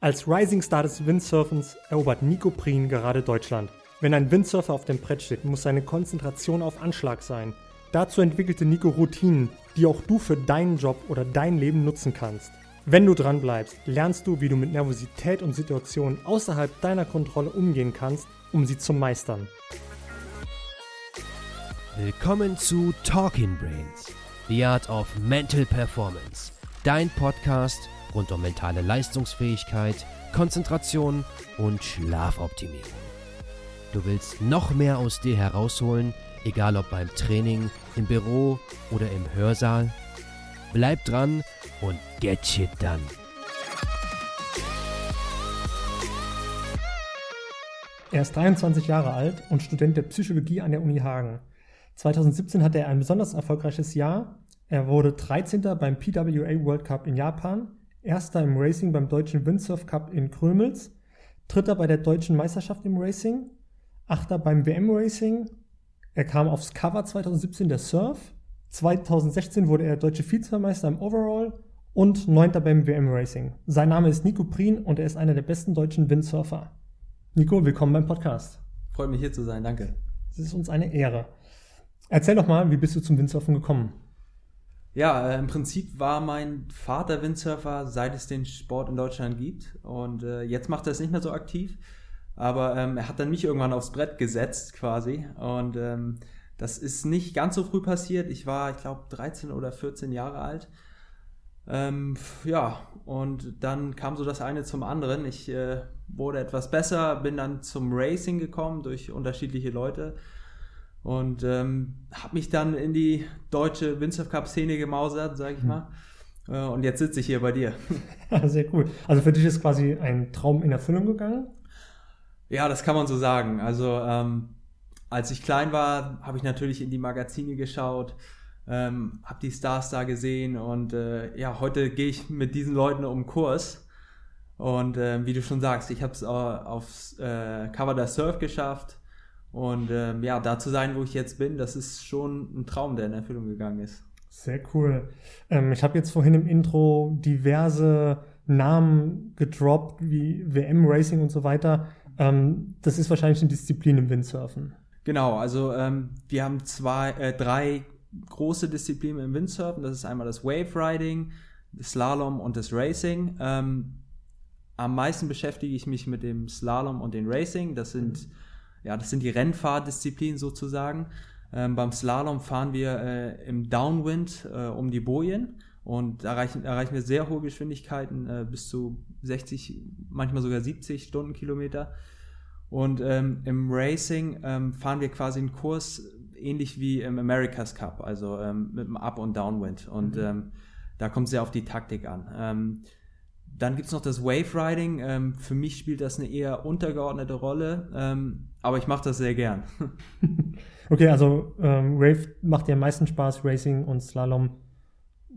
Als Rising Star des Windsurfens erobert Nico Prien gerade Deutschland. Wenn ein Windsurfer auf dem Brett steht, muss seine Konzentration auf Anschlag sein. Dazu entwickelte Nico Routinen, die auch du für deinen Job oder dein Leben nutzen kannst. Wenn du dran bleibst, lernst du, wie du mit Nervosität und Situationen außerhalb deiner Kontrolle umgehen kannst, um sie zu meistern. Willkommen zu Talking Brains, The Art of Mental Performance, dein Podcast rund um mentale Leistungsfähigkeit, Konzentration und Schlafoptimierung. Du willst noch mehr aus dir herausholen, egal ob beim Training, im Büro oder im Hörsaal? Bleib dran und get shit done. Er ist 23 Jahre alt und Student der Psychologie an der Uni Hagen. 2017 hatte er ein besonders erfolgreiches Jahr. Er wurde 13. beim PWA World Cup in Japan, Erster im Racing beim Deutschen Windsurf Cup in Krömels, Dritter bei der Deutschen Meisterschaft im Racing, Achter beim WM Racing. Er kam aufs Cover 2017 der Surf. 2016 wurde er deutsche Vizemeister im Overall und Neunter beim WM Racing. Sein Name ist Nico Prien und er ist einer der besten deutschen Windsurfer. Nico, willkommen beim Podcast. Freut mich hier zu sein, danke. Es ist uns eine Ehre. Erzähl doch mal, wie bist du zum Windsurfen gekommen? Ja, äh, im Prinzip war mein Vater Windsurfer, seit es den Sport in Deutschland gibt. Und äh, jetzt macht er es nicht mehr so aktiv. Aber ähm, er hat dann mich irgendwann aufs Brett gesetzt, quasi. Und ähm, das ist nicht ganz so früh passiert. Ich war, ich glaube, 13 oder 14 Jahre alt. Ähm, ja, und dann kam so das eine zum anderen. Ich äh, wurde etwas besser, bin dann zum Racing gekommen durch unterschiedliche Leute und ähm, habe mich dann in die deutsche Windsurf Cup Szene gemausert, sage ich hm. mal. Äh, und jetzt sitze ich hier bei dir. Sehr cool. Also für dich ist quasi ein Traum in Erfüllung gegangen? Ja, das kann man so sagen. Also ähm, als ich klein war, habe ich natürlich in die Magazine geschaut, ähm, habe die Stars da gesehen und äh, ja, heute gehe ich mit diesen Leuten um Kurs. Und äh, wie du schon sagst, ich habe es aufs äh, Cover der Surf geschafft und ähm, ja, da zu sein, wo ich jetzt bin, das ist schon ein Traum, der in Erfüllung gegangen ist. Sehr cool. Ähm, ich habe jetzt vorhin im Intro diverse Namen gedroppt, wie WM Racing und so weiter. Ähm, das ist wahrscheinlich eine Disziplin im Windsurfen. Genau, also ähm, wir haben zwei, äh, drei große Disziplinen im Windsurfen. Das ist einmal das Wave Riding, das Slalom und das Racing. Ähm, am meisten beschäftige ich mich mit dem Slalom und dem Racing. Das sind ja, das sind die Rennfahrdisziplinen sozusagen. Ähm, beim Slalom fahren wir äh, im Downwind äh, um die Bojen und erreichen, erreichen wir sehr hohe Geschwindigkeiten, äh, bis zu 60, manchmal sogar 70 Stundenkilometer. Und ähm, im Racing ähm, fahren wir quasi einen Kurs ähnlich wie im America's Cup, also ähm, mit dem Up- und Downwind. Und mhm. Ähm, da kommt es sehr auf die Taktik an. Dann gibt es noch das Wave Riding. Ähm, für mich spielt das eine eher untergeordnete Rolle, ähm, aber ich mache das sehr gern. okay, also ähm, Wave macht dir am meisten Spaß, Racing und Slalom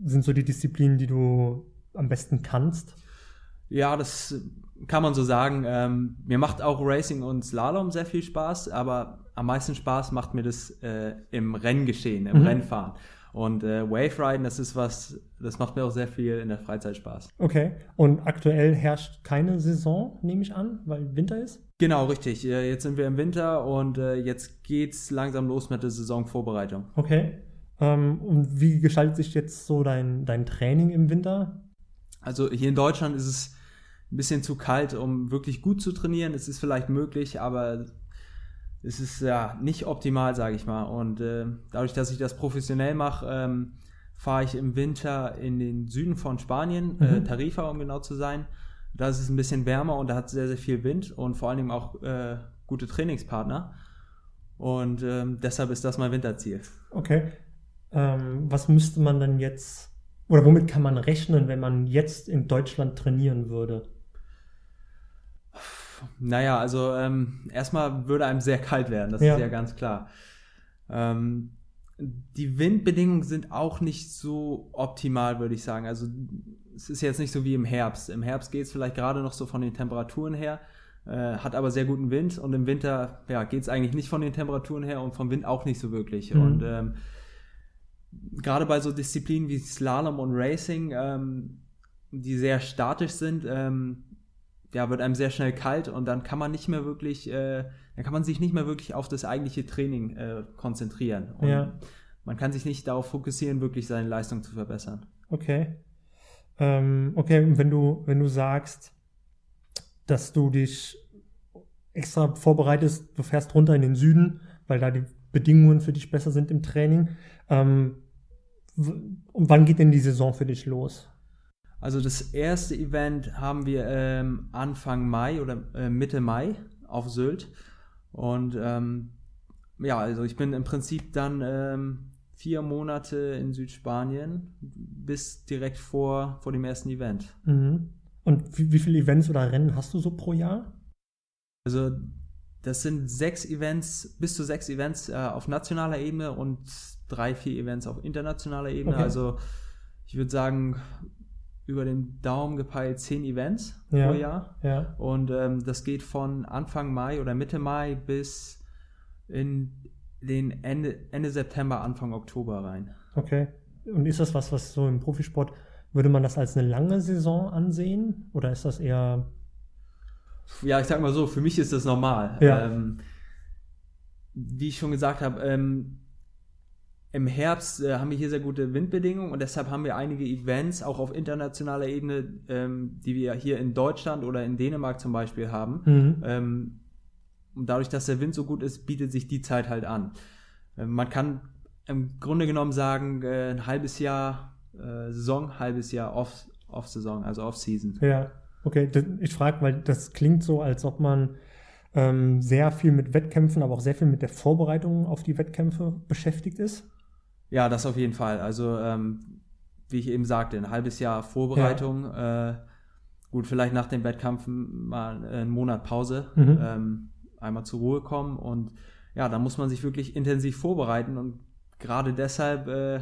sind so die Disziplinen, die du am besten kannst. Ja, das kann man so sagen. Ähm, mir macht auch Racing und Slalom sehr viel Spaß, aber am meisten Spaß macht mir das äh, im Renngeschehen, im mhm. Rennfahren. Und äh, Wave Riden, das ist was, das macht mir auch sehr viel in der Freizeit Spaß. Okay. Und aktuell herrscht keine Saison, nehme ich an, weil Winter ist? Genau, richtig. Äh, jetzt sind wir im Winter und äh, jetzt geht's langsam los mit der Saisonvorbereitung. Okay. Ähm, und wie gestaltet sich jetzt so dein, dein Training im Winter? Also hier in Deutschland ist es ein bisschen zu kalt, um wirklich gut zu trainieren. Es ist vielleicht möglich, aber es ist ja nicht optimal, sage ich mal. Und äh, dadurch, dass ich das professionell mache, ähm, fahre ich im Winter in den Süden von Spanien, äh, mhm. äh, Tarifa, um genau zu sein. Da ist es ein bisschen wärmer und da hat es sehr, sehr viel Wind und vor allen Dingen auch äh, gute Trainingspartner. Und ähm, deshalb ist das mein Winterziel. Okay. Ähm, was müsste man dann jetzt, oder womit kann man rechnen, wenn man jetzt in Deutschland trainieren würde? Naja, also ähm, erstmal würde einem sehr kalt werden, das ja. ist ja ganz klar. Ähm, die Windbedingungen sind auch nicht so optimal, würde ich sagen. Also es ist jetzt nicht so wie im Herbst. Im Herbst geht es vielleicht gerade noch so von den Temperaturen her, äh, hat aber sehr guten Wind und im Winter ja, geht es eigentlich nicht von den Temperaturen her und vom Wind auch nicht so wirklich. Mhm. Und ähm, gerade bei so Disziplinen wie Slalom und Racing, ähm, die sehr statisch sind, ähm, ja, wird einem sehr schnell kalt und dann kann man nicht mehr wirklich, äh, dann kann man sich nicht mehr wirklich auf das eigentliche Training äh, konzentrieren. Und Ja. man kann sich nicht darauf fokussieren, wirklich seine Leistung zu verbessern. Okay. Ähm, okay, und wenn du, wenn du sagst, dass du dich extra vorbereitest, du fährst runter in den Süden, weil da die Bedingungen für dich besser sind im Training. Ähm, wann geht denn die Saison für dich los? Also das erste Event haben wir ähm, Anfang Mai oder äh, Mitte Mai auf Sylt. Und ähm, ja, also ich bin im Prinzip dann ähm, vier Monate in Südspanien bis direkt vor, vor dem ersten Event. Mhm. Und wie, wie viele Events oder Rennen hast du so pro Jahr? Also das sind sechs Events, bis zu sechs Events äh, auf nationaler Ebene und drei, vier Events auf internationaler Ebene. Okay. Also ich würde sagen, über den Daumen gepeilt zehn Events Ja. pro Jahr. Ja. Und ähm, das geht von Anfang Mai oder Mitte Mai bis in den Ende, Ende September, Anfang Oktober rein. Okay. Und ist das was, was so im Profisport, würde man das als eine lange Saison ansehen? Oder ist das eher. Ja, ich sag mal so, für mich ist das normal. Ja. Ähm, wie ich schon gesagt habe, ähm, im Herbst äh, haben wir hier sehr gute Windbedingungen und deshalb haben wir einige Events auch auf internationaler Ebene, ähm, die wir hier in Deutschland oder in Dänemark zum Beispiel haben. Mhm. Ähm, und dadurch, dass der Wind so gut ist, bietet sich die Zeit halt an. Ähm, man kann im Grunde genommen sagen, äh, ein halbes Jahr äh, Saison, halbes Jahr Off- Off-Saison, also Off-Season. Ja, okay. Ich frage, weil das klingt so, als ob man ähm, sehr viel mit Wettkämpfen, aber auch sehr viel mit der Vorbereitung auf die Wettkämpfe beschäftigt ist. Ja, das auf jeden Fall. Also, ähm, wie ich eben sagte, ein halbes Jahr Vorbereitung. Äh, gut, vielleicht nach dem Wettkampf mal einen Monat Pause, Mhm. ähm, einmal zur Ruhe kommen und ja, da muss man sich wirklich intensiv vorbereiten und gerade deshalb, äh,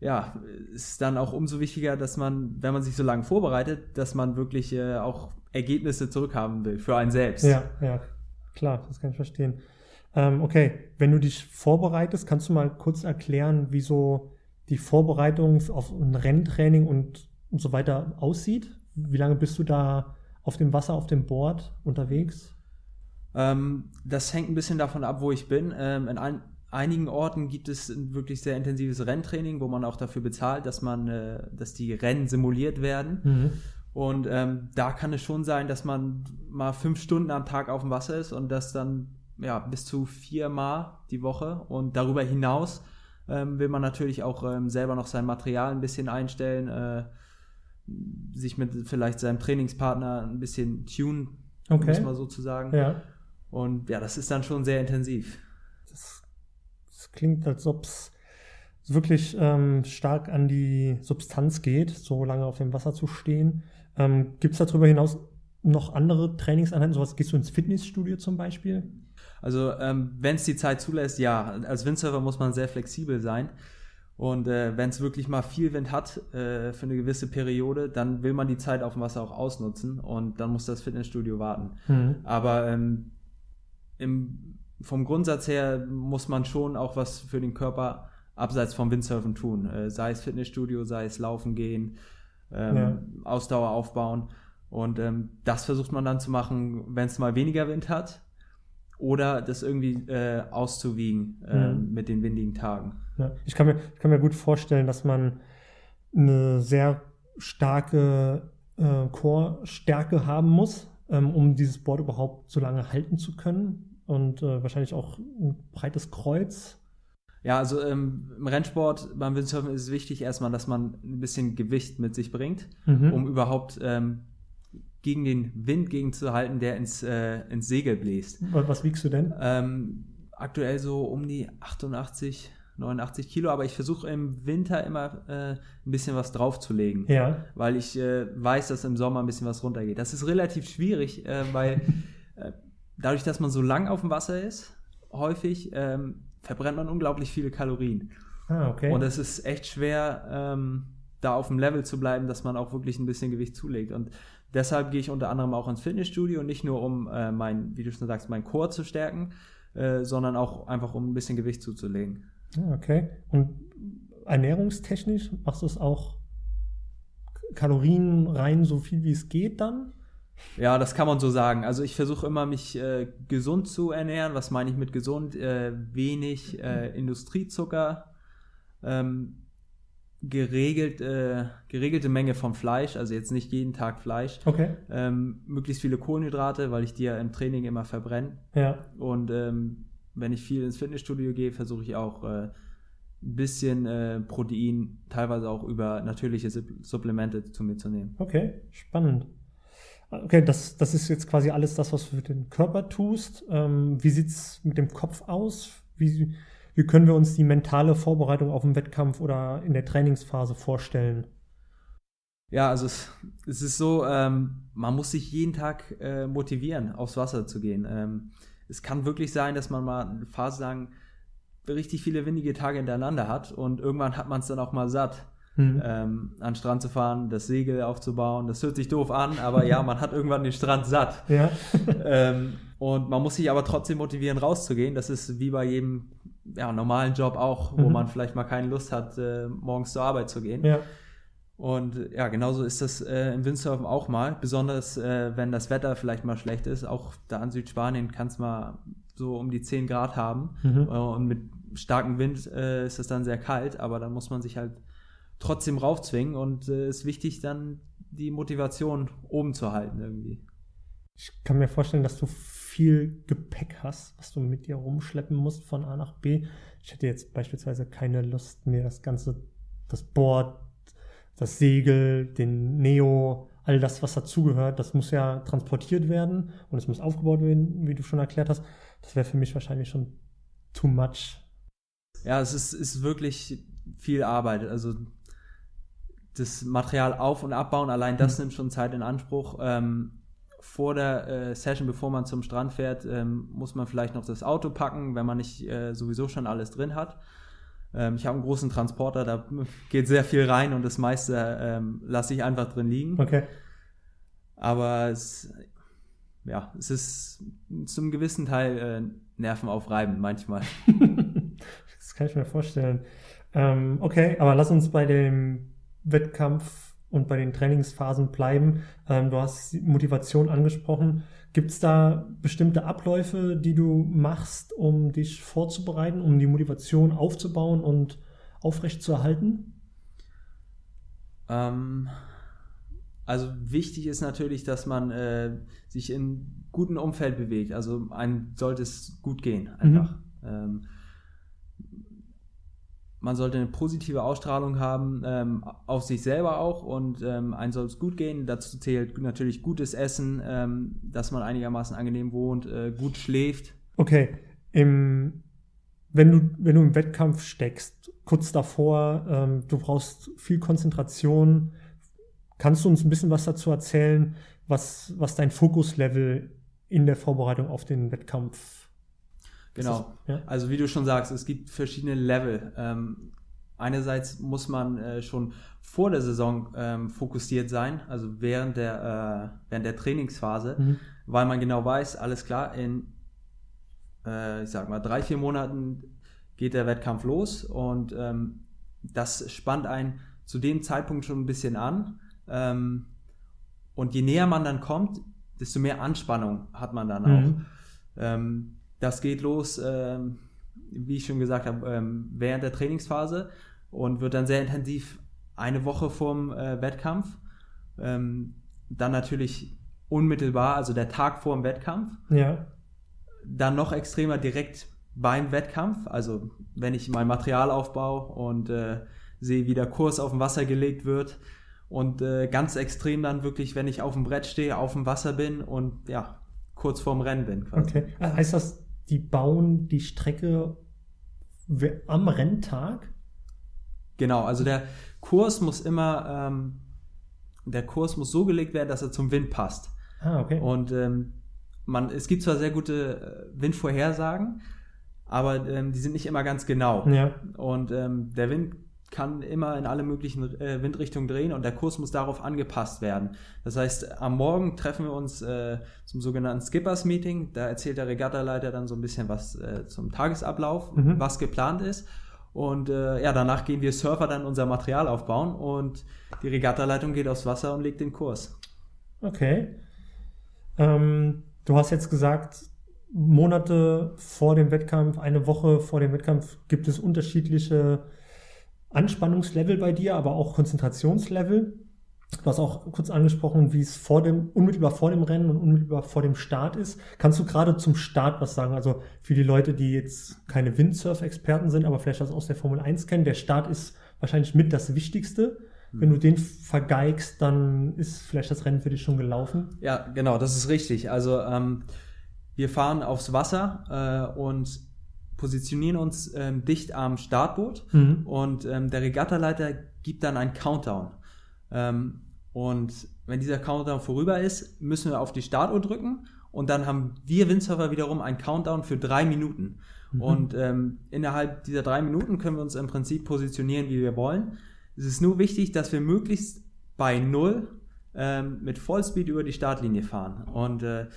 ja, ist dann auch umso wichtiger, dass man, wenn man sich so lange vorbereitet, dass man wirklich äh, auch Ergebnisse zurückhaben will für einen selbst. Ja, ja, klar, das kann ich verstehen. Ähm, okay, wenn du dich vorbereitest, kannst du mal kurz erklären, wie so die Vorbereitung auf ein Renntraining und, und so weiter aussieht? Wie lange bist du da auf dem Wasser, auf dem Board unterwegs? Ähm, das hängt ein bisschen davon ab, wo ich bin. Ähm, in ein, einigen Orten gibt es ein wirklich sehr intensives Renntraining, wo man auch dafür bezahlt, dass man, äh, dass die Rennen simuliert werden. Mhm. Und ähm, da kann es schon sein, dass man mal fünf Stunden am Tag auf dem Wasser ist und das dann ja bis zu viermal die Woche. Und darüber hinaus ähm, will man natürlich auch ähm, selber noch sein Material ein bisschen einstellen, äh, sich mit vielleicht seinem Trainingspartner ein bisschen tunen, Okay. muss man sozusagen. Ja, Und ja, das ist dann schon sehr intensiv. das, das klingt, als ob es wirklich ähm, stark an die Substanz geht, so lange auf dem Wasser zu stehen. Ähm, Gibt es darüber hinaus noch andere Trainingseinheiten? Sowas gehst du ins Fitnessstudio zum Beispiel? Also ähm, wenn es die Zeit zulässt, ja. Als Windsurfer muss man sehr flexibel sein. Und äh, wenn es wirklich mal viel Wind hat äh, für eine gewisse Periode, dann will man die Zeit auf dem Wasser auch ausnutzen und dann muss das Fitnessstudio warten. Mhm. Aber ähm, im, vom Grundsatz her muss man schon auch was für den Körper abseits vom Windsurfen tun. Äh, sei es Fitnessstudio, sei es Laufen gehen, ähm, Ja. Ausdauer aufbauen. Und ähm, das versucht man dann zu machen, wenn es mal weniger Wind hat. Oder das irgendwie äh, auszuwiegen äh, Mhm. mit den windigen Tagen. Ja, ich, kann mir, ich kann mir gut vorstellen, dass man eine sehr starke äh, Core-Stärke haben muss, ähm, um dieses Board überhaupt so lange halten zu können. Und äh, wahrscheinlich auch ein breites Kreuz. Ja, also ähm, im Rennsport beim Windsurfen ist es wichtig erstmal, dass man ein bisschen Gewicht mit sich bringt, Mhm. um überhaupt ähm, gegen den Wind gegenzuhalten, der ins, äh, ins Segel bläst. Was, was wiegst du denn? Ähm, aktuell so um die 88, 89 Kilo, aber ich versuche im Winter immer äh, ein bisschen was draufzulegen. Ja. weil ich äh, weiß, dass im Sommer ein bisschen was runtergeht. Das ist relativ schwierig, äh, weil äh, dadurch, dass man so lang auf dem Wasser ist, häufig ähm, verbrennt man unglaublich viele Kalorien. Ah, okay. Und es ist echt schwer, ähm, da auf dem Level zu bleiben, dass man auch wirklich ein bisschen Gewicht zulegt. Und deshalb gehe ich unter anderem auch ins Fitnessstudio, nicht nur um äh, mein, wie du schon sagst, mein Core zu stärken, äh, sondern auch einfach um ein bisschen Gewicht zuzulegen. Ah, okay. Und ernährungstechnisch machst du es auch Kalorien rein, so viel wie es geht dann? Ja, das kann man so sagen. Also ich versuche immer, mich äh, gesund zu ernähren. Was meine ich mit gesund? Äh, wenig äh, Industriezucker, ähm, geregelt, äh, geregelte Menge von Fleisch, also jetzt nicht jeden Tag Fleisch. Okay. Ähm, möglichst viele Kohlenhydrate, weil ich die ja im Training immer verbrenne. Ja. Und ähm, wenn ich viel ins Fitnessstudio gehe, versuche ich auch äh, ein bisschen äh, Protein, teilweise auch über natürliche Supp- Supplemente zu mir zu nehmen. Okay, spannend. Okay, das, das ist jetzt quasi alles das, was du für den Körper tust. Ähm, wie sieht's mit dem Kopf aus? Wie, wie können wir uns die mentale Vorbereitung auf den Wettkampf oder in der Trainingsphase vorstellen? Ja, also es, es ist so, ähm, man muss sich jeden Tag äh, motivieren, aufs Wasser zu gehen. Ähm, es kann wirklich sein, dass man mal eine Phase lang richtig viele windige Tage hintereinander hat und irgendwann hat man es dann auch mal satt, Hm. ähm, an den Strand zu fahren, das Segel aufzubauen. Das hört sich doof an, aber ja, man hat irgendwann den Strand satt. Ja. ähm, und man muss sich aber trotzdem motivieren, rauszugehen. Das ist wie bei jedem ja, normalen Job auch, wo Mhm. man vielleicht mal keine Lust hat, äh, morgens zur Arbeit zu gehen. ja. Und ja, genauso ist das äh, im Windsurfen auch mal. Besonders äh, wenn das Wetter vielleicht mal schlecht ist. Auch da in Südspanien kann es mal so um die 10 Grad haben. Mhm. Äh, und mit starkem Wind äh, ist es dann sehr kalt, aber dann muss man sich halt trotzdem raufzwingen und äh, ist wichtig, dann die Motivation oben zu halten irgendwie. Ich kann mir vorstellen, dass du viel Gepäck hast, was du mit dir rumschleppen musst von A nach B. Ich hätte jetzt beispielsweise keine Lust, mir das ganze, das Board, das Segel, den Neo, all das, was dazugehört, das muss ja transportiert werden und es muss aufgebaut werden, wie du schon erklärt hast. Das wäre für mich wahrscheinlich schon too much. Ja, es ist, ist wirklich viel Arbeit. Also das Material auf- und abbauen, allein das Mhm. nimmt schon Zeit in Anspruch. Ähm, vor der äh, Session, bevor man zum Strand fährt, ähm, muss man vielleicht noch das Auto packen, wenn man nicht äh, sowieso schon alles drin hat. Ähm, ich habe einen großen Transporter, da geht sehr viel rein und das meiste ähm, lasse ich einfach drin liegen. Okay. Aber es, ja, es ist zum gewissen Teil äh, nervenaufreibend manchmal. das kann ich mir vorstellen. Ähm, okay, aber lass uns bei dem Wettkampf und bei den Trainingsphasen bleiben. Ähm, du hast die Motivation angesprochen. Gibt es da bestimmte Abläufe, die du machst, um dich vorzubereiten, um die Motivation aufzubauen und aufrechtzuerhalten? Ähm, also wichtig ist natürlich, dass man äh, sich in gutem Umfeld bewegt. Also einem sollte es gut gehen, einfach. Ähm, man sollte eine positive Ausstrahlung haben, ähm, auf sich selber auch und ähm, einem soll es gut gehen. Dazu zählt natürlich gutes Essen, ähm, dass man einigermaßen angenehm wohnt, äh, gut schläft. Okay, im, wenn, du, wenn du im Wettkampf steckst, kurz davor, ähm, du brauchst viel Konzentration. Kannst du uns ein bisschen was dazu erzählen, was, was dein Fokuslevel in der Vorbereitung auf den Wettkampf ist? Genau. Das, ja? Also wie du schon sagst, es gibt verschiedene Level. Ähm, einerseits muss man äh, schon vor der Saison ähm, fokussiert sein, also während der, äh, während der Trainingsphase, Mhm. weil man genau weiß, alles klar, in, äh, ich sag mal, drei, vier Monaten geht der Wettkampf los und ähm, das spannt einen zu dem Zeitpunkt schon ein bisschen an. Ähm, und je näher man dann kommt, desto mehr Anspannung hat man dann auch. Mhm. Das geht los, ähm, wie ich schon gesagt habe, ähm, während der Trainingsphase und wird dann sehr intensiv eine Woche vorm äh, Wettkampf. Ähm, dann natürlich unmittelbar, also der Tag vor dem Wettkampf. Ja. Dann noch extremer direkt beim Wettkampf, also wenn ich mein Material aufbaue und äh, sehe, wie der Kurs auf dem Wasser gelegt wird. Und äh, ganz extrem dann wirklich, wenn ich auf dem Brett stehe, auf dem Wasser bin und ja, kurz vorm Rennen bin. Quasi. Okay. Äh, Heißt das, die bauen die Strecke am Renntag? Genau, also der Kurs muss immer, ähm, der Kurs muss so gelegt werden, dass er zum Wind passt. Ah, okay. Und ähm, man, es gibt zwar sehr gute äh, Windvorhersagen, aber ähm, die sind nicht immer ganz genau. ja. Und ähm, der Wind kann immer in alle möglichen äh, Windrichtungen drehen und der Kurs muss darauf angepasst werden. Das heißt, am Morgen treffen wir uns äh, zum sogenannten Skippers Meeting. Da erzählt der Regattaleiter dann so ein bisschen was äh, zum Tagesablauf, Mhm. was geplant ist. Und äh, ja, danach gehen wir Surfer dann unser Material aufbauen und die Regattaleitung geht aufs Wasser und legt den Kurs. Okay. Ähm, du hast jetzt gesagt, Monate vor dem Wettkampf, eine Woche vor dem Wettkampf gibt es unterschiedliche Anspannungslevel bei dir, aber auch Konzentrationslevel. Du hast auch kurz angesprochen, wie es vor dem, unmittelbar vor dem Rennen und unmittelbar vor dem Start ist. Kannst du gerade zum Start was sagen? Also für die Leute, die jetzt keine Windsurf-Experten sind, aber vielleicht das aus der Formel 1 kennen, der Start ist wahrscheinlich mit das Wichtigste. Wenn du den vergeigst, dann ist vielleicht das Rennen für dich schon gelaufen. Ja, genau, das ist richtig. Also ähm, wir fahren aufs Wasser äh, und positionieren uns ähm, dicht am Startboot Mhm. und ähm, der Regattaleiter gibt dann einen Countdown. Ähm, und wenn dieser Countdown vorüber ist, müssen wir auf die Startuhr drücken und dann haben wir Windsurfer wiederum einen Countdown für drei Minuten. Und ähm, innerhalb dieser drei Minuten können wir uns im Prinzip positionieren, wie wir wollen. Es ist nur wichtig, dass wir möglichst bei Null ähm, mit Vollspeed über die Startlinie fahren. Und äh,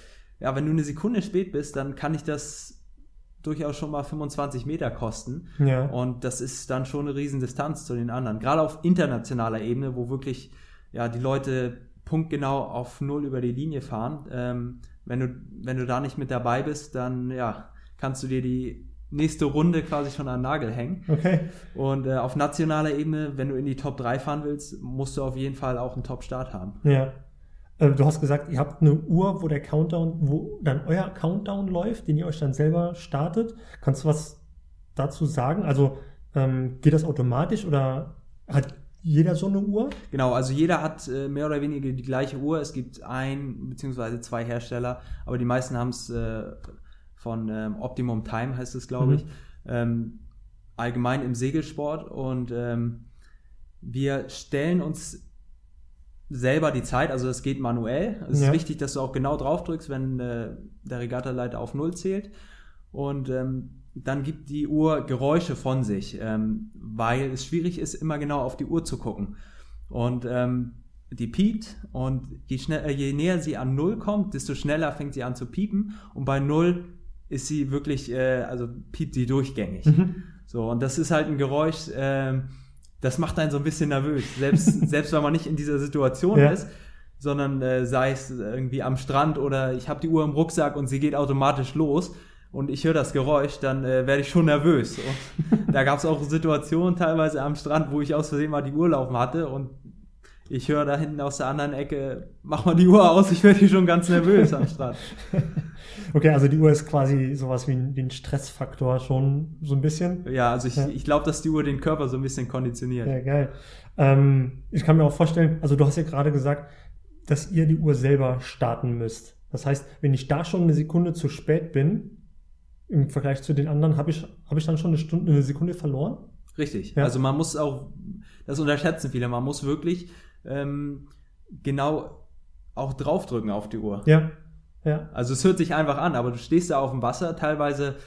ja, wenn du eine Sekunde spät bist, dann kann ich das durchaus schon mal 25 Meter kosten. Ja. Und das ist dann schon eine Riesendistanz zu den anderen. Gerade auf internationaler Ebene, wo wirklich ja, die Leute punktgenau auf Null über die Linie fahren. Ähm, wenn, du, wenn du da nicht mit dabei bist, dann ja, kannst du dir die nächste Runde quasi schon an den Nagel hängen. Okay. Und äh, auf nationaler Ebene, wenn du in die Top 3 fahren willst, musst du auf jeden Fall auch einen Top-Start haben. Ja. Äh, Du hast gesagt, ihr habt eine Uhr, wo der Countdown, wo dann euer Countdown läuft, den ihr euch dann selber startet. Kannst du was dazu sagen? Also ähm, geht das automatisch oder hat jeder so eine Uhr? Genau, also jeder hat äh, mehr oder weniger die gleiche Uhr. Es gibt ein beziehungsweise zwei Hersteller, aber die meisten haben es äh, von ähm, Optimum Time, heißt es, glaube Mhm. ich, ähm, allgemein im Segelsport. Und ähm, wir stellen uns selber die Zeit, also es geht manuell. Es Ja. ist wichtig, dass du auch genau drauf drückst, wenn äh, der Regattaleiter auf Null zählt. Und ähm, dann gibt die Uhr Geräusche von sich, ähm, weil es schwierig ist, immer genau auf die Uhr zu gucken. Und ähm, die piept und je, schnell, äh, je näher sie an Null kommt, desto schneller fängt sie an zu piepen. Und bei Null ist sie wirklich, äh, also piept sie durchgängig. So, und das ist halt ein Geräusch, ähm, das macht einen so ein bisschen nervös. Selbst, selbst wenn man nicht in dieser Situation Ja. ist, sondern äh, sei es irgendwie am Strand oder ich habe die Uhr im Rucksack und sie geht automatisch los und ich höre das Geräusch, dann äh, werde ich schon nervös. Und da gab es auch Situationen teilweise am Strand, wo ich aus Versehen mal die Uhr laufen hatte und ich höre da hinten aus der anderen Ecke, mach mal die Uhr aus, ich werde hier schon ganz nervös am Strand. Okay, also die Uhr ist quasi sowas wie ein, wie ein Stressfaktor schon so ein bisschen. Ja, also ich, Ja. ich glaube, dass die Uhr den Körper so ein bisschen konditioniert. Ja, geil. Ähm, ich kann mir auch vorstellen, also du hast ja gerade gesagt, dass ihr die Uhr selber starten müsst. Das heißt, wenn ich da schon eine Sekunde zu spät bin, im Vergleich zu den anderen, habe ich, habe ich dann schon eine Stunde, eine Sekunde verloren? Richtig. Ja. Also man muss auch, das unterschätzen viele, man muss wirklich ähm, genau auch draufdrücken auf die Uhr. Ja. Ja. Also es hört sich einfach an, aber du stehst da auf dem Wasser, teilweise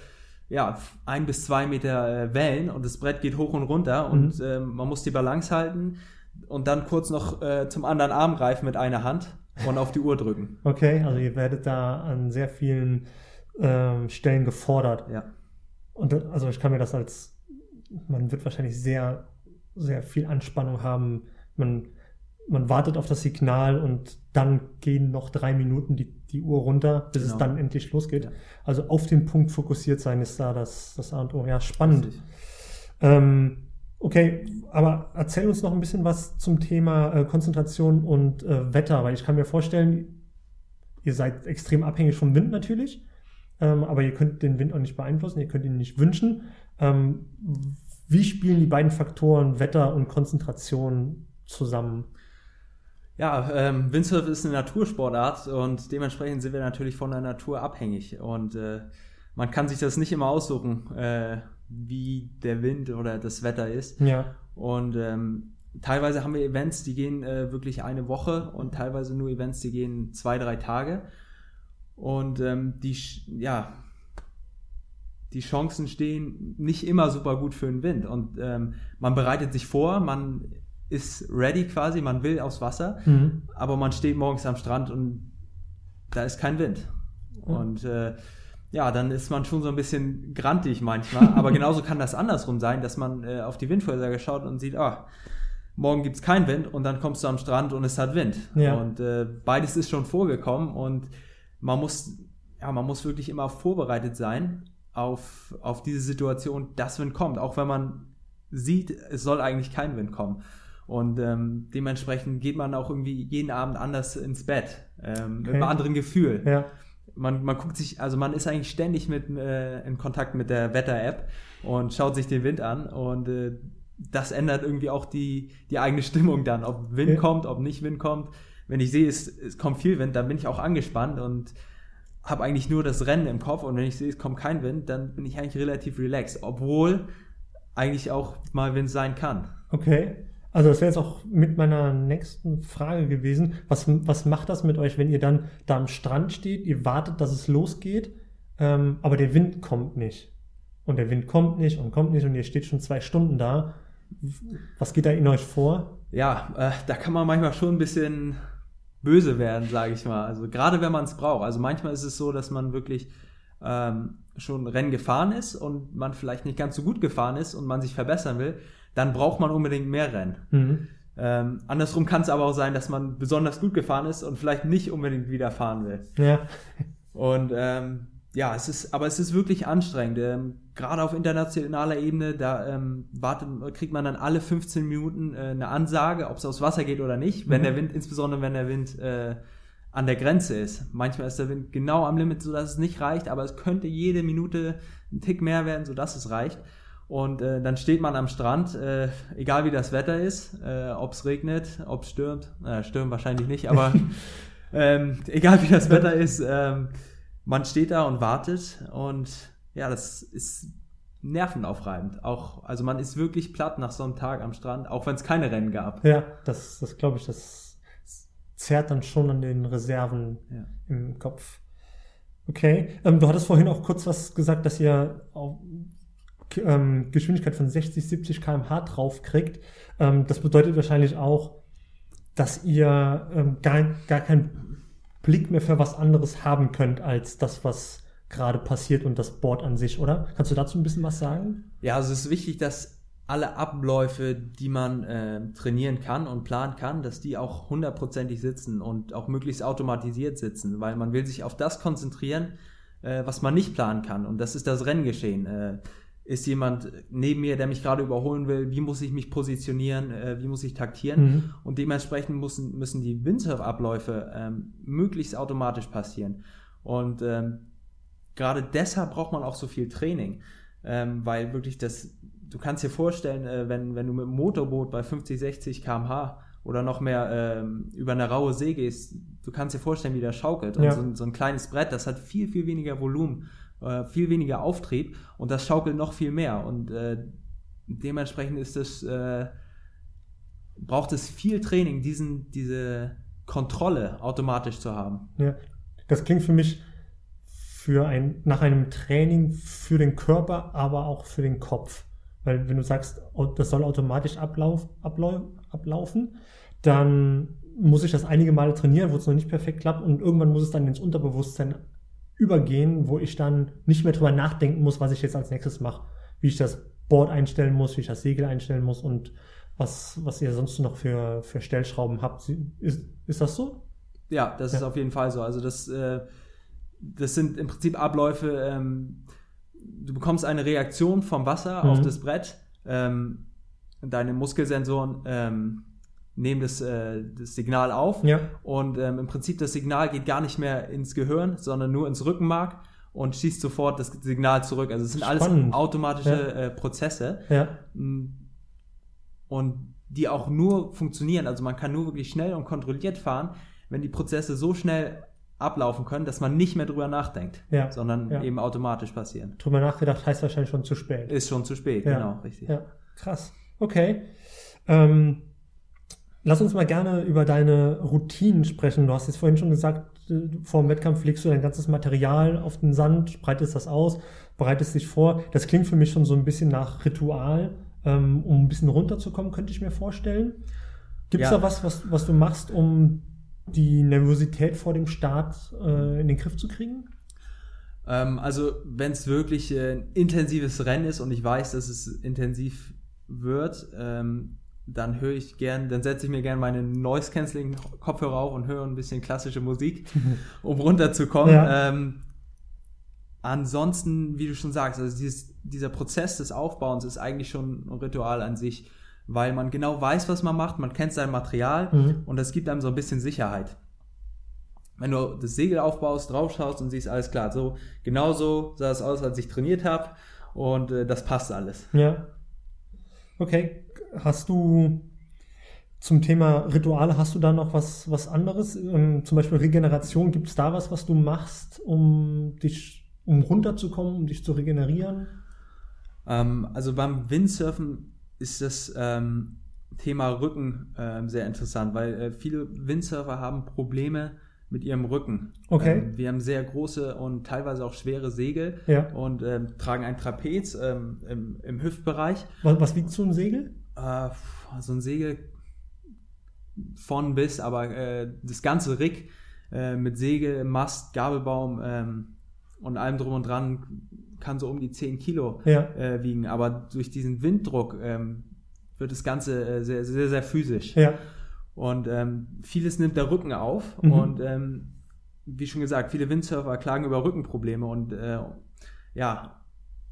ja, ein bis zwei Meter äh, Wellen und das Brett geht hoch und runter und ähm, man muss die Balance halten und dann kurz noch äh, zum anderen Arm greifen mit einer Hand und auf die Uhr drücken. Okay, also ihr werdet da an sehr vielen ähm, Stellen gefordert. Ja. Und also ich kann mir das als, man wird wahrscheinlich sehr, sehr viel Anspannung haben. Man, man wartet auf das Signal und dann gehen noch drei Minuten die, die Uhr runter, bis es Genau. dann endlich losgeht. Ja. Also auf den Punkt fokussiert sein ist da das, das A und O. Ja, spannend. Ähm, okay, aber erzähl uns noch ein bisschen was zum Thema äh, Konzentration und äh, Wetter, weil ich kann mir vorstellen, ihr seid extrem abhängig vom Wind natürlich, ähm, aber ihr könnt den Wind auch nicht beeinflussen, ihr könnt ihn nicht wünschen. Ähm, wie spielen die beiden Faktoren Wetter und Konzentration zusammen? Ja, ähm, Windsurf ist eine Natursportart und dementsprechend sind wir natürlich von der Natur abhängig. Und äh, man kann sich das nicht immer aussuchen, äh, wie der Wind oder das Wetter ist. Ja, Und ähm, teilweise haben wir Events, die gehen äh, wirklich eine Woche und teilweise nur Events, die gehen zwei, drei Tage. Und ähm, die, ja, die Chancen stehen nicht immer super gut für den Wind. Und ähm, man bereitet sich vor, man ist ready quasi, man will aufs Wasser, mhm. aber man steht morgens am Strand und da ist kein Wind. Ja. Und äh, ja, dann ist man schon so ein bisschen grantig manchmal. Aber genauso kann das andersrum sein, dass man äh, auf die Windvorhersage schaut und sieht, ah, morgen gibt's keinen Wind und dann kommst du am Strand und es hat Wind. Ja. Und äh, beides ist schon vorgekommen und man muss, ja, man muss wirklich immer vorbereitet sein auf, auf diese Situation, dass Wind kommt, auch wenn man sieht, es soll eigentlich kein Wind kommen. Und ähm, dementsprechend geht man auch irgendwie jeden Abend anders ins Bett, ähm, mit einem anderen Gefühl. Ja. Man, man guckt sich, also man ist eigentlich ständig mit, äh, in Kontakt mit der Wetter-App und schaut sich den Wind an und äh, das ändert irgendwie auch die, die eigene Stimmung dann, ob Wind Ja. kommt, ob nicht Wind kommt. Wenn ich sehe, es, es kommt viel Wind, dann bin ich auch angespannt und habe eigentlich nur das Rennen im Kopf und wenn ich sehe, es kommt kein Wind, dann bin ich eigentlich relativ relaxed, obwohl eigentlich auch mal Wind sein kann. Okay. Also das wäre jetzt auch mit meiner nächsten Frage gewesen. Was, was macht das mit euch, wenn ihr dann da am Strand steht, ihr wartet, dass es losgeht, ähm, aber der Wind kommt nicht. Und der Wind kommt nicht und kommt nicht und ihr steht schon zwei Stunden da. Was geht da in euch vor? Ja, äh, da kann man manchmal schon ein bisschen böse werden, sage ich mal. Also gerade wenn man es braucht. Also manchmal ist es so, dass man wirklich ähm, schon Rennen gefahren ist und man vielleicht nicht ganz so gut gefahren ist und man sich verbessern will, dann braucht man unbedingt mehr Rennen. Mhm. Ähm, andersrum kann es aber auch sein, dass man besonders gut gefahren ist und vielleicht nicht unbedingt wieder fahren will. Ja. Und ähm, ja, es ist, aber es ist wirklich anstrengend. Ähm, gerade auf internationaler Ebene, da ähm, wartet, kriegt man dann alle 15 Minuten äh, eine Ansage, ob es aufs Wasser geht oder nicht, wenn Mhm. der Wind, insbesondere wenn der Wind äh, an der Grenze ist. Manchmal ist der Wind genau am Limit, sodass es nicht reicht, aber es könnte jede Minute ein Tick mehr werden, sodass es reicht. Und äh, dann steht man am Strand, äh, egal wie das Wetter ist, äh, ob es regnet, ob es stürmt, äh, stürmt wahrscheinlich nicht, aber ähm, egal wie das Wetter ist, ähm, man steht da und wartet und ja, das ist nervenaufreibend. Auch, also man ist wirklich platt nach so einem Tag am Strand, auch wenn es keine Rennen gab. Ja, das, das glaube ich, das zerrt dann schon an den Reserven Ja. im Kopf. Okay, ähm, du hattest vorhin auch kurz was gesagt, dass ihr ähm, Geschwindigkeit von 60, 70 km/h draufkriegt. Ähm, das bedeutet wahrscheinlich auch, dass ihr ähm, gar, gar keinen Blick mehr für was anderes haben könnt als das, was gerade passiert und das Board an sich, oder? Kannst du dazu ein bisschen was sagen? Ja, also es ist wichtig, dass alle Abläufe, die man äh, trainieren kann und planen kann, dass die auch hundertprozentig sitzen und auch möglichst automatisiert sitzen, weil man will sich auf das konzentrieren, äh, was man nicht planen kann. Und das ist das Renngeschehen. Äh, ist jemand neben mir, der mich gerade überholen will? Wie muss ich mich positionieren? Äh, wie muss ich taktieren? Mhm. Und dementsprechend müssen, müssen die Windsurf-Abläufe ähm, möglichst automatisch passieren. Und ähm, gerade deshalb braucht man auch so viel Training, ähm, weil wirklich das, du kannst dir vorstellen, äh, wenn, wenn du mit dem Motorboot bei 50, 60 km/h oder noch mehr ähm, über eine raue See gehst, du kannst dir vorstellen, wie der schaukelt. Und Ja. so, so ein kleines Brett, das hat viel, viel weniger Volumen, äh, viel weniger Auftrieb und das schaukelt noch viel mehr. Und äh, dementsprechend ist es, äh, braucht es viel Training, diesen, diese Kontrolle automatisch zu haben. Ja, das klingt für mich für ein, nach einem Training für den Körper, aber auch für den Kopf. Weil wenn du sagst, das soll automatisch ablauf, ablau, ablaufen, dann muss ich das einige Male trainieren, wo es noch nicht perfekt klappt und irgendwann muss es dann ins Unterbewusstsein übergehen, wo ich dann nicht mehr drüber nachdenken muss, was ich jetzt als nächstes mache. Wie ich das Board einstellen muss, wie ich das Segel einstellen muss und was, was ihr sonst noch für, für Stellschrauben habt. Ist, ist das so? Ja, das ist Ja. auf jeden Fall so. Also das, äh, das sind im Prinzip Abläufe, ähm, du bekommst eine Reaktion vom Wasser Mhm. auf das Brett, ähm, deine Muskelsensoren ähm, nehmen das, äh, das Signal auf Ja. und ähm, im Prinzip das Signal geht gar nicht mehr ins Gehirn, sondern nur ins Rückenmark und schießt sofort das Signal zurück. Also es sind alles Spannend. automatische Ja. äh, Prozesse Ja. und die auch nur funktionieren, also man kann nur wirklich schnell und kontrolliert fahren, wenn die Prozesse so schnell ablaufen können, dass man nicht mehr drüber nachdenkt, Ja. sondern Ja. eben automatisch passieren. drüber nachgedacht, heißt wahrscheinlich schon zu spät. Ist schon zu spät, genau, richtig. Krass. Okay. Ähm, lass uns mal gerne über deine Routinen sprechen. Du hast jetzt vorhin schon gesagt, äh, vor dem Wettkampf legst du dein ganzes Material auf den Sand, breitest das aus, bereitest dich vor. Das klingt für mich schon so ein bisschen nach Ritual, ähm, um ein bisschen runterzukommen, könnte ich mir vorstellen. Gibt es Ja. da was, was, was du machst, um die Nervosität vor dem Start äh, in den Griff zu kriegen? Ähm, also wenn es wirklich äh, ein intensives Rennen ist und ich weiß, dass es intensiv wird, ähm, dann höre ich gern, dann setze ich mir gern meine Noise Cancelling Kopfhörer auf und höre ein bisschen klassische Musik, um runterzukommen. Ja. Ähm, ansonsten, wie du schon sagst, also dieses, dieser Prozess des Aufbauens ist eigentlich schon ein Ritual an sich, weil man genau weiß, was man macht, man kennt sein Material Mhm. und das gibt einem so ein bisschen Sicherheit. Wenn du das Segel aufbaust, draufschaust und siehst, alles klar, so genauso sah es aus, als ich trainiert habe und äh, das passt alles. Ja. Okay. Hast du zum Thema Rituale, hast du da noch was, was anderes? Ähm, zum Beispiel Regeneration, gibt es da was, was du machst, um dich, um runterzukommen, um dich zu regenerieren? Ähm, also beim Windsurfen ist das ähm, Thema Rücken ähm, sehr interessant, weil äh, viele Windsurfer haben Probleme mit ihrem Rücken. Okay. Ähm, wir haben sehr große und teilweise auch schwere Segel Ja. und ähm, tragen ein Trapez ähm, im, im Hüftbereich. Was, was wiegt so ein Segel? Äh, so ein Segel von bis, aber äh, das ganze Rig äh, mit Segel, Mast, Gabelbaum ähm, und allem drum und dran kann so um die 10 Kilo Ja. äh, wiegen. Aber durch diesen Winddruck ähm, wird das Ganze äh, sehr, sehr, sehr physisch. Ja. Und ähm, vieles nimmt der Rücken auf. Mhm. Und ähm, wie schon gesagt, viele Windsurfer klagen über Rückenprobleme. Und äh, ja,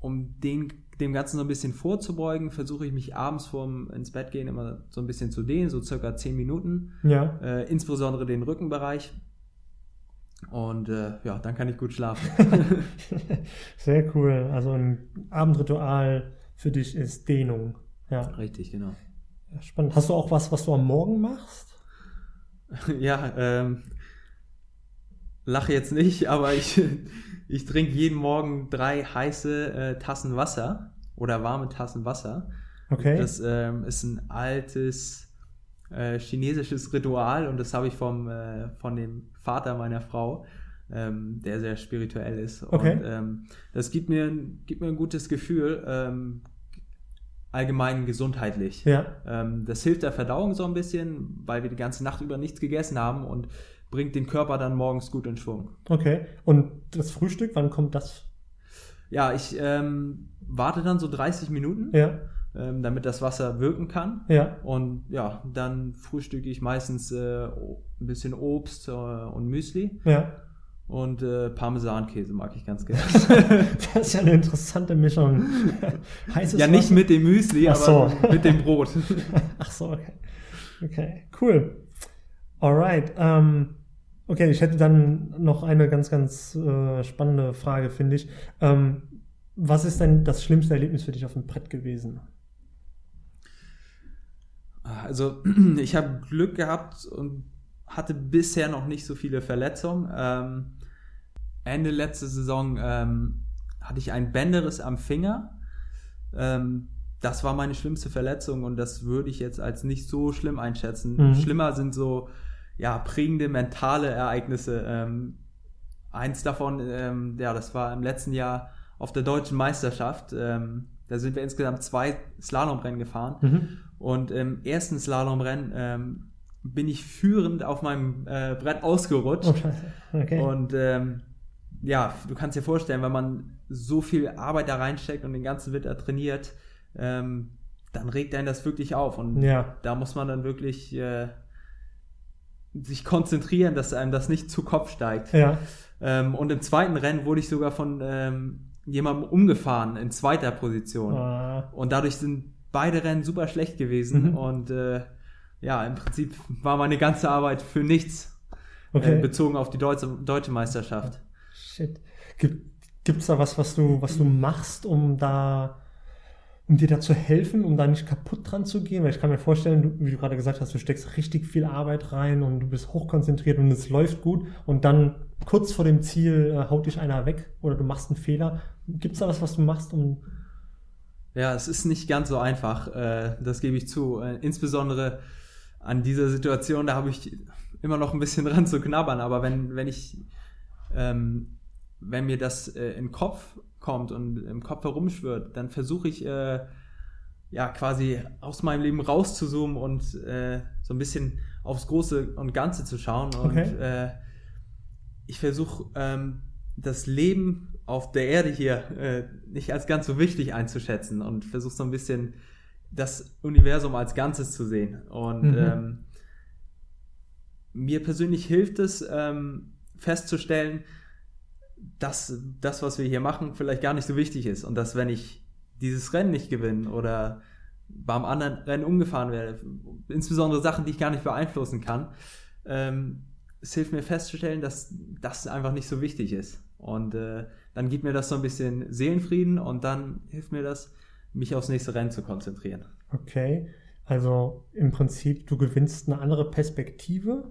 um den, dem Ganzen so ein bisschen vorzubeugen, versuche ich mich abends vorm ins Bett gehen immer so ein bisschen zu dehnen, so circa 10 Minuten. Ja. Äh, insbesondere den Rückenbereich. Und äh, ja, dann kann ich gut schlafen. Sehr cool. Also ein Abendritual für dich ist Dehnung. Ja. Richtig, genau. Ja, Spannend. Hast du auch was, was du am Morgen machst? Ja, ähm, lache jetzt nicht, aber ich, ich trinke jeden Morgen drei heiße äh, Tassen Wasser oder warme Tassen Wasser. Okay. Das ähm, ist ein altes äh, chinesisches Ritual und das habe ich vom, äh, von dem Vater meiner Frau, ähm, der sehr spirituell ist. Okay. Und ähm, das gibt mir, ein- gibt mir ein gutes Gefühl, ähm, allgemein gesundheitlich. ja. Ähm, das hilft der Verdauung so ein bisschen, weil wir die ganze Nacht über nichts gegessen haben und bringt den Körper dann morgens gut in Schwung. Okay. Und das Frühstück, wann kommt das? Ja, ich ähm, warte dann so 30 Minuten, Ja. ähm, damit das Wasser wirken kann. Ja. Und ja, dann frühstücke ich meistens äh, ein bisschen Obst äh, und Müsli Ja. Und äh, Parmesankäse mag ich ganz gerne. Das ist ja eine interessante Mischung. Heißes ja, nicht Wasser- mit dem Müsli, Ach so. aber mit dem Brot. Ach so, okay. Okay, cool. Alright. Ähm, okay, ich hätte dann noch eine ganz, ganz äh, spannende Frage, finde ich. Ähm, was ist denn das schlimmste Erlebnis für dich auf dem Brett gewesen? Also ich habe Glück gehabt und hatte bisher noch nicht so viele Verletzungen. Ähm, Ende letzte Saison ähm, hatte ich ein Bänderriss am Finger. Ähm, das war meine schlimmste Verletzung und das würde ich jetzt als nicht so schlimm einschätzen. Mhm. Schlimmer sind so ja prägende mentale Ereignisse. Ähm, eins davon, ähm, ja, das war im letzten Jahr auf der deutschen Meisterschaft. Ähm, da sind wir insgesamt zwei Slalomrennen gefahren. Mhm. Und im ersten Slalomrennen bin ich führend auf meinem äh, Brett ausgerutscht. Oh. Okay. Und ähm, ja, du kannst dir vorstellen, wenn man so viel Arbeit da reinsteckt und den ganzen Winter trainiert, ähm, dann regt einen das wirklich auf. Und ja. da muss man dann wirklich äh, sich konzentrieren, dass einem das nicht zu Kopf steigt. Ja. Ähm, und im zweiten Rennen wurde ich sogar von ähm, jemandem umgefahren in zweiter Position. Äh, Und dadurch sind beide Rennen super schlecht gewesen. Mhm. Und äh, ja, im Prinzip war meine ganze Arbeit für nichts okay. äh, bezogen auf die deutsche, deutsche Meisterschaft. Shit. Gibt es da was, was du, was du machst, um da, um dir da zu helfen, um da nicht kaputt dran zu gehen? Weil ich kann mir vorstellen, du, wie du gerade gesagt hast, du steckst richtig viel Arbeit rein und du bist hochkonzentriert und es läuft gut und dann kurz vor dem Ziel äh, haut dich einer weg oder du machst einen Fehler. Gibt es da was, was du machst, um Ja, es ist nicht ganz so einfach, äh, das gebe ich zu. Äh, insbesondere an dieser Situation, da habe ich immer noch ein bisschen dran zu knabbern, aber wenn, wenn ich, ähm, wenn mir das äh, in den Kopf kommt und im Kopf herumschwirrt, dann versuche ich, äh, ja, quasi aus meinem Leben rauszuzoomen und äh, so ein bisschen aufs Große und Ganze zu schauen. Und Okay. äh, ich versuche, ähm, das Leben auf der Erde hier äh, nicht als ganz so wichtig einzuschätzen und versuche so ein bisschen das Universum als Ganzes zu sehen. Und Mhm. ähm, mir persönlich hilft es, ähm, festzustellen, dass das, was wir hier machen, vielleicht gar nicht so wichtig ist. Und dass wenn ich dieses Rennen nicht gewinne oder beim anderen Rennen umgefahren werde, insbesondere Sachen, die ich gar nicht beeinflussen kann, ähm, es hilft mir festzustellen, dass das einfach nicht so wichtig ist. Und äh, dann gibt mir das so ein bisschen Seelenfrieden und dann hilft mir das, mich aufs nächste Rennen zu konzentrieren. Okay. Also im Prinzip, du gewinnst eine andere Perspektive.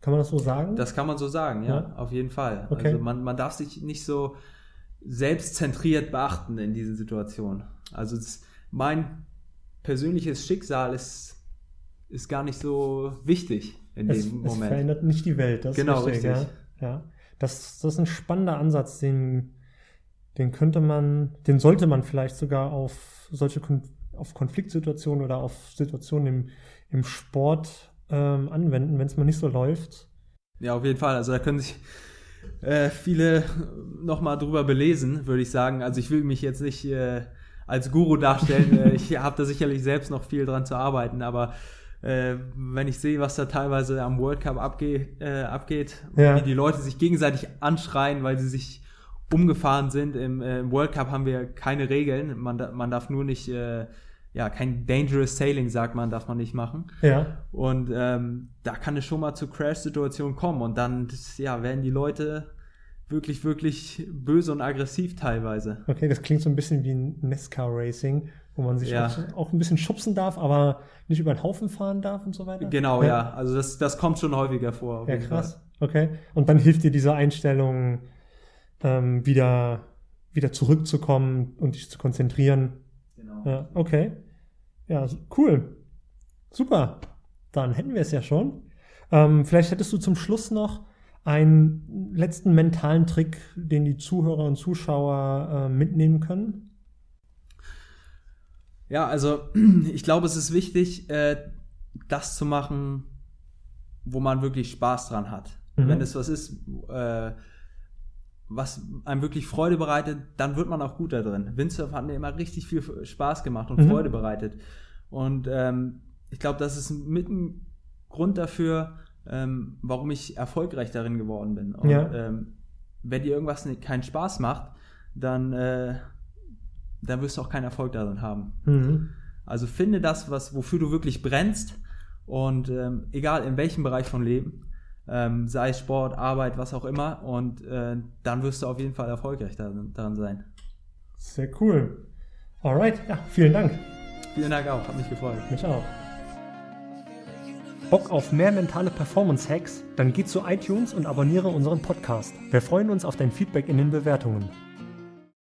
Kann man das so sagen? Das kann man so sagen, ja, Ja. auf jeden Fall. Okay. Also man, man darf sich nicht so selbstzentriert beachten in diesen Situationen. Also es, mein persönliches Schicksal ist, ist gar nicht so wichtig in es, dem es Moment. verändert nicht die Welt. Das ist Genau, richtig. richtig. Ja. ja. Das, das ist ein spannender Ansatz, den, den könnte man, den sollte man vielleicht sogar auf solche Kon auf Konfliktsituationen oder auf Situationen im, im Sport ähm, anwenden, wenn es mal nicht so läuft. Ja, auf jeden Fall. Also da können sich äh, viele nochmal drüber belesen, würde ich sagen. Also ich will mich jetzt nicht äh, als Guru darstellen. Ich habe da sicherlich selbst noch viel dran zu arbeiten, aber äh, wenn ich sehe, was da teilweise am World Cup abge äh, abgeht, Ja. wie die Leute sich gegenseitig anschreien, weil sie sich umgefahren sind. Im, äh, im World Cup haben wir keine Regeln. Man, man darf nur nicht, äh, ja, kein Dangerous Sailing, sagt man, darf man nicht machen. Ja, Und ähm, da kann es schon mal zu Crash-Situationen kommen und dann ja, werden die Leute wirklich, wirklich böse und aggressiv teilweise. okay, das klingt so ein bisschen wie ein NASCAR-Racing, wo man sich Ja. auch, ein bisschen schubsen darf, aber nicht über den Haufen fahren darf und so weiter. Genau, ja. Also das, das kommt schon häufiger vor. Ja, krass. Okay. Und dann hilft dir diese Einstellung, ähm, wieder, wieder zurückzukommen und dich zu konzentrieren. Genau. Ja, okay. Ja, cool. Super. Dann hätten wir es ja schon. Ähm, vielleicht hättest du zum Schluss noch einen letzten mentalen Trick, den die Zuhörer und Zuschauer äh, mitnehmen können. Ja, also ich glaube, es ist wichtig, äh, das zu machen, wo man wirklich Spaß dran hat. Mhm. Wenn es was ist, äh, was einem wirklich Freude bereitet, dann wird man auch gut da drin. Windsurf hat mir immer richtig viel Spaß gemacht und Mhm. Freude bereitet. Und ähm, ich glaube, das ist mit ein Grund dafür, ähm, warum ich erfolgreich darin geworden bin. Und Ja. ähm, wenn dir irgendwas keinen Spaß macht, dann, äh, dann wirst du auch keinen Erfolg darin haben. Mhm. Also finde das, was, wofür du wirklich brennst und ähm, egal in welchem Bereich von Leben, ähm, sei es Sport, Arbeit, was auch immer und äh, dann wirst du auf jeden Fall erfolgreich darin, daran sein. Sehr cool. Alright, ja, vielen Dank. Vielen Dank auch, hat mich gefreut. Mich auch. Bock auf mehr mentale Performance-Hacks? Dann geh zu iTunes und abonniere unseren Podcast. Wir freuen uns auf dein Feedback in den Bewertungen.